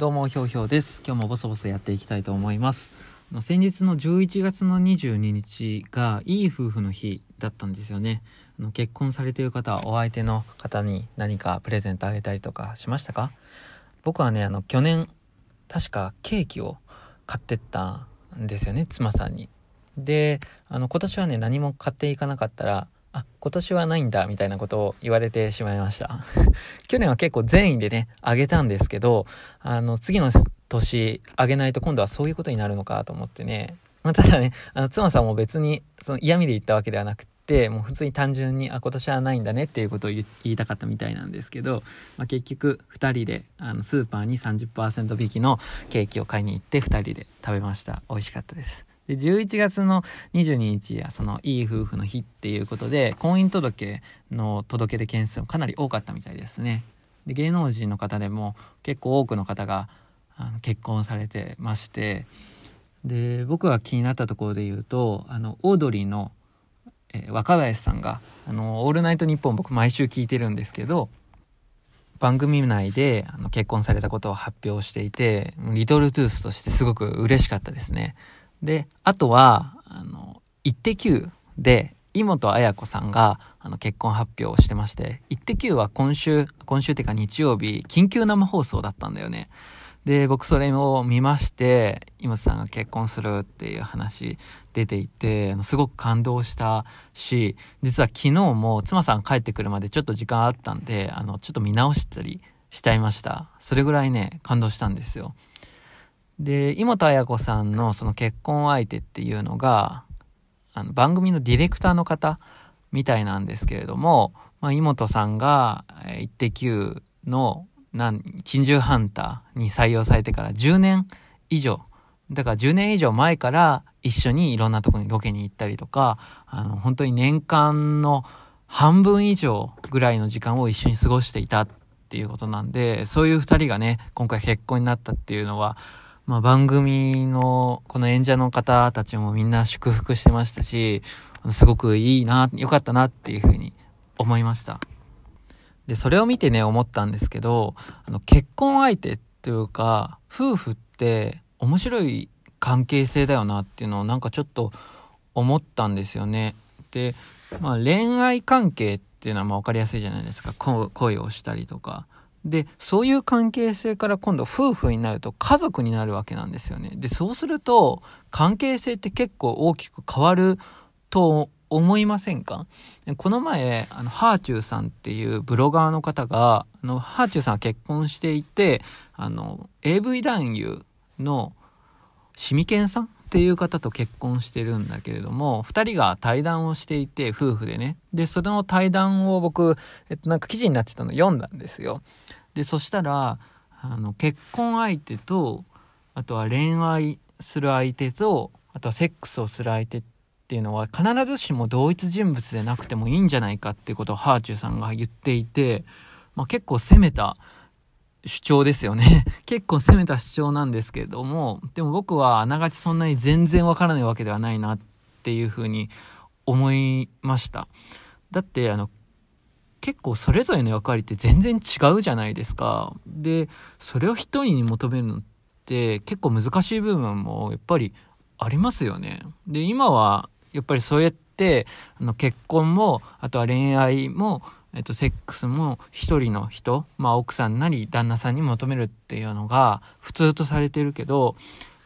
どうもひょうひょうです。今日もボソボソやっていきたいと思います。先日の11月の22日がいい夫婦の日だったんですよね。あの結婚されている方はお相手の方に何かプレゼントあげたりとかしましたか？僕はねあの去年確かケーキを買ってったんですよね妻さんに。であの今年はね何も買っていかなかったらあ、今年はないんだ、みたいなことを言われてしまいました。去年は結構善意でね、あげたんですけど、あの、次の年あげないと今度はそういうことになるのかと思ってね。まあ、ただね、あの、妻さんも別に、その嫌味で言ったわけではなくて、もう普通に単純に、あ、今年はないんだねっていうことを言いたかったみたいなんですけど、まあ、結局、2人で、あの、スーパーに30%引きのケーキを買いに行って、2人で食べました。美味しかったです。で、11月の22日や、その、いい夫婦の日っていうことで、婚姻届の届け出件数もかなり多かったみたいですね。で、芸能人の方でも結構多くの方があの結婚されてまして、で、僕が気になったところで言うと、あの、オードリーの、えー、若林さんが、あの、オールナイトニッポン僕毎週聞いてるんですけど、番組内であの結婚されたことを発表していて、リトルトゥースとしてすごく嬉しかったですね。で、あとは、あの、イッテ Q で、井本彩子さんがあの結婚発表をしてまして、イッテ Q は今週、今週っていうか日曜日、緊急生放送だったんだよね。で、僕それを見まして、井本さんが結婚するっていう話出ていて、すごく感動したし、実は昨日も妻さん帰ってくるまでちょっと時間あったんで、あの、ちょっと見直したりしちゃいました。それぐらいね、感動したんですよ。で、井本彩子さんのその結婚相手っていうのが、あの番組のディレクターの方みたいなんですけれども、まあ、井本さんが、イッテ Q の、珍獣ハンターに採用されてから10年以上、だから10年以上前から一緒にいろんなとこにロケに行ったりとか、あの、本当に年間の半分以上ぐらいの時間を一緒に過ごしていたっていうことなんで、そういう二人がね、今回結婚になったっていうのは、まあ、番組のこの演者の方たちもみんな祝福してましたし、すごくいいな、良かったなっていうふうに思いました。で、それを見てね、思ったんですけど、あの、結婚相手というか、夫婦って面白い関係性だよなっていうのをなんかちょっと思ったんですよね。で、まあ恋愛関係っていうのはまあ分かりやすいじゃないですか。恋をしたりとか。で、そういう関係性から今度夫婦になると家族になるわけなんですよね。で、そうすると関係性って結構大きく変わると思いませんか？この前、あの、ハーチューさんっていうブロガーの方が、あの、ハーチューさんは結婚していて、あの、AV 男優のシミケンさんっていう方と結婚してるんだけれども、二人が対談をしていて、夫婦でね。で、その対談を僕、えっと、なんか記事になってたの読んだんですよ。で、そしたら、あの、結婚相手と、あとは恋愛する相手と、あとはセックスをする相手っていうのは必ずしも同一人物でなくてもいいんじゃないかっていうことをハーチューさんが言っていて、まあ、結構攻めた主張ですよね。結構攻めた主張なんですけれども、でも僕はあながちそんなに全然わからないわけではないなっていうふうに思いました。だって、あの、結構それぞれの役割って全然違うじゃないですか。で、それを一人に求めるのって結構難しい部分もやっぱりありますよね。で、今はやっぱりそうやって、あの結婚も、あとは恋愛も、えっと、セックスも一人の人、まあ奥さんなり旦那さんに求めるっていうのが普通とされてるけど、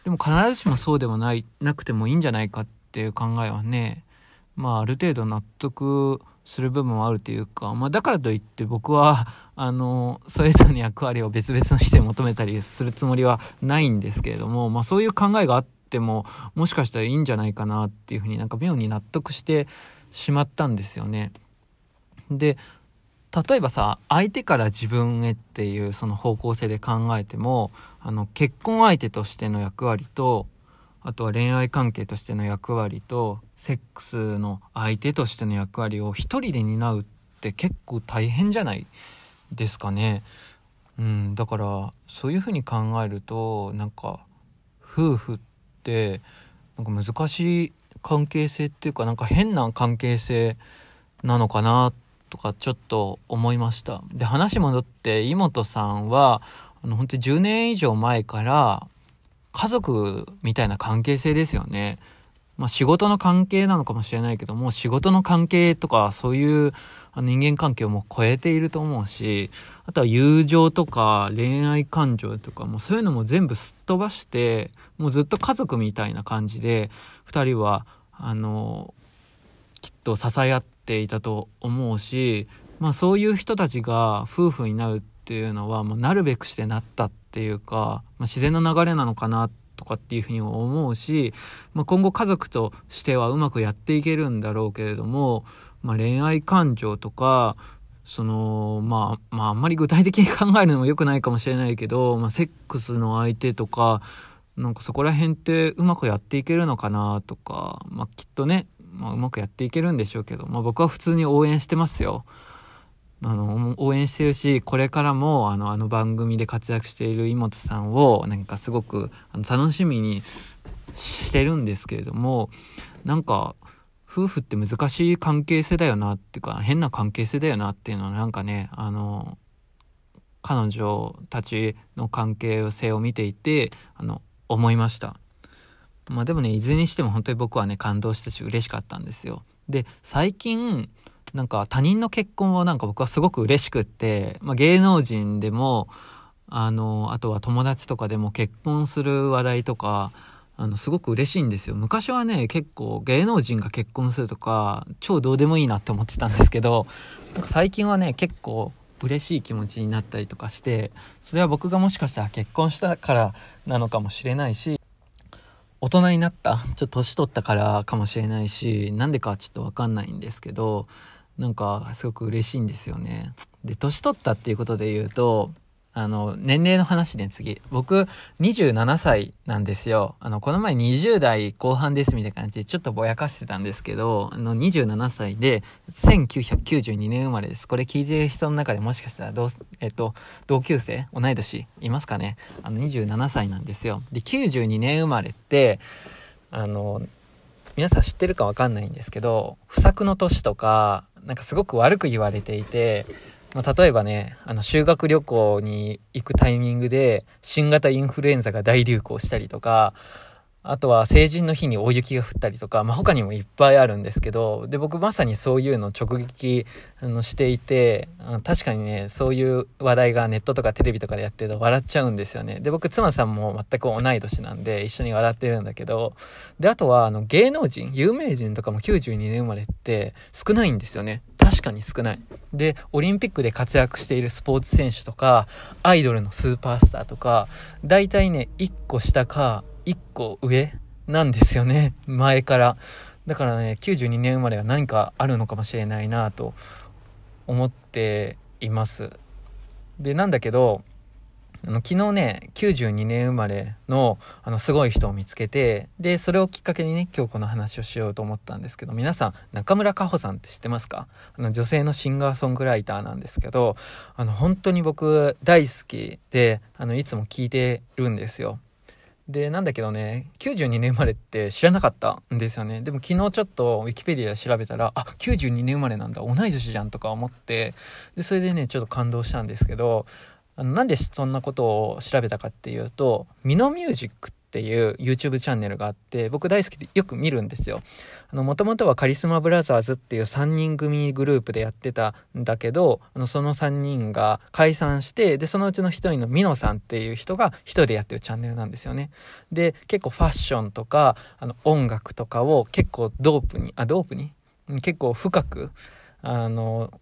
でも必ずしもそうでもない、なくてもいいんじゃないかっていう考えはね、まあある程度納得する部分もあるというか、まあだからといって僕は、あの、それぞれの役割を別々の人に求めたりするつもりはないんですけれども、まあそういう考えがあっても、もしかしたらいいんじゃないかなっていうふうになんか妙に納得してしまったんですよね。で例えばさ相手から自分へっていうその方向性で考えてもあの結婚相手としての役割とあとは恋愛関係としての役割とセックスの相手としての役割を一人で担うって結構大変じゃないですかね。うん、だからそういうふうに考えるとなんか夫婦ってなんか難しい関係性っていうかなんか変な関係性なのかなってとかちょっと思いました。で、話戻って、井本さんは、あの本当に10年以上前から家族みたいな関係性ですよね。まあ仕事の関係なのかもしれないけども、仕事の関係とかそういう人間関係をもう超えていると思うし、あとは友情とか恋愛感情とかもそういうのも全部すっ飛ばして、もうずっと家族みたいな感じで、二人は、あの、きっと支え合っていたと思うし、まあそういう人たちが夫婦になるっていうのは、まあ、なるべくしてなったっていうか、まあ、自然の流れなのかなとかっていうふうに思うし、まあ、今後家族としてはうまくやっていけるんだろうけれども、まあ、恋愛感情とかそのまあまああんまり具体的に考えるのも良くないかもしれないけど、まあ、セックスの相手とかなんかそこら辺ってうまくやっていけるのかなとか、まあ、きっとね、まあ、うまくやっていけるんでしょうけど、まあ、僕は普通に応援してますよ。あの応援してるしこれからもあのあの番組で活躍している妹さんをなんかすごくあの楽しみにしてるんですけれどもなんか夫婦って難しい関係性だよなっていうか変な関係性だよなっていうのはなんかねあの彼女たちの関係性を見ていてあの思いましたまあでもねいずれにしても本当に僕はね感動したし嬉しかったんですよで最近なんか他人の結婚はなんか僕はすごく嬉しくって、まあ、芸能人でも、あの、あとは友達とかでも結婚する話題とか、あの、すごく嬉しいんですよ。昔はね、結構芸能人が結婚するとか、超どうでもいいなって思ってたんですけど、なんか最近はね、結構嬉しい気持ちになったりとかして、それは僕がもしかしたら結婚したからなのかもしれないし、大人になった、ちょっと年取ったからかもしれないし、なんでかちょっとわかんないんですけど、なんかすごく嬉しいんですよね。で、年取ったっていうことで言うと、あの、年齢の話で次。僕、27歳なんですよ。あの、この前20代後半ですみたいな感じでちょっとぼやかしてたんですけど、あの、27歳で、1992年生まれです。これ聞いてる人の中でもしかしたら、どう、えっと、同級生？同い年？いますかね？あの、27歳なんですよ。で、92年生まれって、あの、皆さん知ってるかわかんないんですけど、不作の年とか、なんかすごく悪く言われていて、まあ、例えばね、あの、修学旅行に行くタイミングで、新型インフルエンザが大流行したりとか、あとは成人の日に大雪が降ったりとか、まあ、他にもいっぱいあるんですけど、で、僕まさにそういうの直撃あのしていて、確かにね、そういう話題がネットとかテレビとかでやってると笑っちゃうんですよね。で、僕、妻さんも全く同い年なんで、一緒に笑ってるんだけど、で、あとは、あの、芸能人、有名人とかも92年生まれって少ないんですよね。確かに少ない。で、オリンピックで活躍しているスポーツ選手とか、アイドルのスーパースターとか、大体ね、1個下か、1個上なんですよね。前から。だからね、92年生まれは何かあるのかもしれないなと思っています。で、なんだけど、あの昨日ね、92年生まれのあのすごい人を見つけて、で、それをきっかけにね、今日この話をしようと思ったんですけど、皆さん、中村佳穂さんって知ってますか？あの女性のシンガーソングライターなんですけど、あの本当に僕大好きで、あのいつも聴いてるんですよ。で、なんだけどね、92年生まれって知らなかったんですよね。でも昨日ちょっとウィキペディア調べたら、あ、92年生まれなんだ、同い年じゃんとか思って、で、それでね、ちょっと感動したんですけど、あのなんでそんなことを調べたかっていうと、ミノミュージックってっていう YouTube チャンネルがあって僕大好きでよく見るんですよ。あの、もともとはカリスマブラザーズっていう3人組グループでやってたんだけど、あの、その3人が解散して、で、そのうちの1人のミノさんっていう人が1人でやってるチャンネルなんですよね。で、結構ファッションとか、あの、音楽とかを結構ドープに、あ、ドープに？結構深く、あの、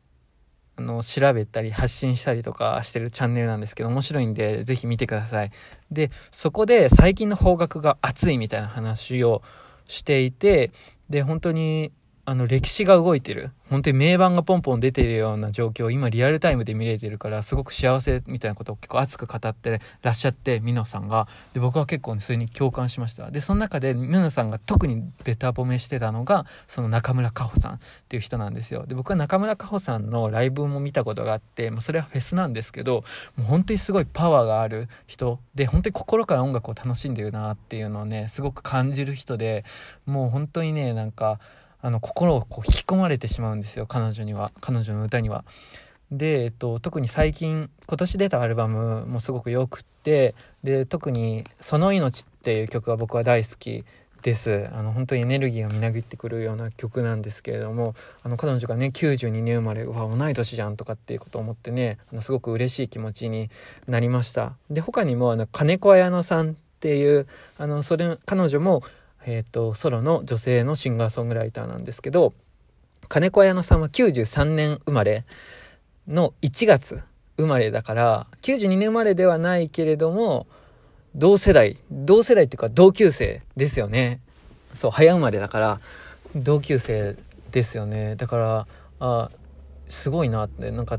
あの調べたり発信したりとかしてるチャンネルなんですけど面白いんで是非見てください。でそこで最近の方角が熱いみたいな話をしていてで本当にあの歴史が動いてる。本当に名盤がポンポン出てるような状況を今リアルタイムで見れてるからすごく幸せみたいなことを結構熱く語ってらっしゃってミノさんが。で僕は結構、ね、それに共感しました。でその中でミノさんが特にベタ褒めしてたのがその中村佳穂さんっていう人なんですよ。で僕は中村佳穂さんのライブも見たことがあって、まあ、それはフェスなんですけどもう本当にすごいパワーがある人。で本当に心から音楽を楽しんでるなっていうのをねすごく感じる人でもう本当にねなんかあの心をこう引き込まれてしまうんですよ。彼女には。彼女の歌には。で、えっと、特に最近今年出たアルバムもすごく良くってで特に「その命」っていう曲が僕は大好きです。あの本当にエネルギーがみなぎってくるような曲なんですけれどもあの彼女がね92年生まれうわ同い年じゃんとかっていうことを思ってねあのすごく嬉しい気持ちになりました。で他にもあの金子綾乃さんっていうあのそれ彼女も、えーと、ソロの女性のシンガーソングライターなんですけど金子綾乃さんは93年生まれの1月生まれだから92年生まれではないけれども同世代同世代っていうか同級生ですよね。そう早生まれだから同級生ですよね。だからあすごいなってなんか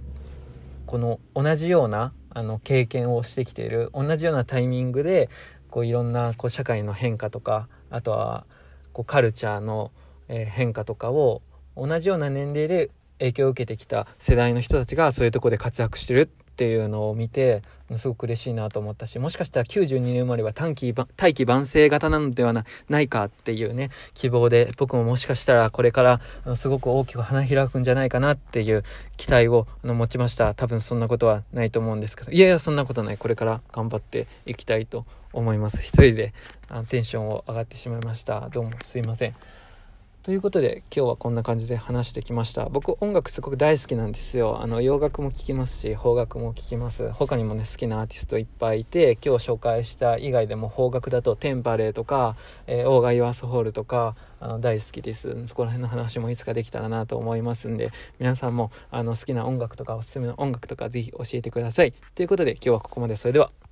この同じようなあの経験をしてきている同じようなタイミングでこういろんなこう社会の変化とかあとはこうカルチャーの、え変化とかを同じような年齢で影響を受けてきた世代の人たちがそういうとこで活躍してるっていうのを見てすごく嬉しいなと思ったしもしかしたら92年生まれは短期大器晩成型なのではないかっていうね希望で僕ももしかしたらこれからすごく大きく花開くんじゃないかなっていう期待を持ちました。多分そんなことはないと思うんですけどいやいやそんなことない。これから頑張っていきたいと思います。一人であのテンションを上がってしまいました。どうもすいません。ということで今日はこんな感じで話してきました。僕音楽すごく大好きなんですよ。あの洋楽も聴きますし邦楽も聴きます。他にもね好きなアーティストいっぱいいて今日紹介した以外でも邦楽だとテンパレーとか、えー、オーガイワースホールとかあの大好きです。そこら辺の話もいつかできたらなと思いますんで皆さんもあの好きな音楽とかおすすめの音楽とかぜひ教えてください。ということで今日はここまで。それでは。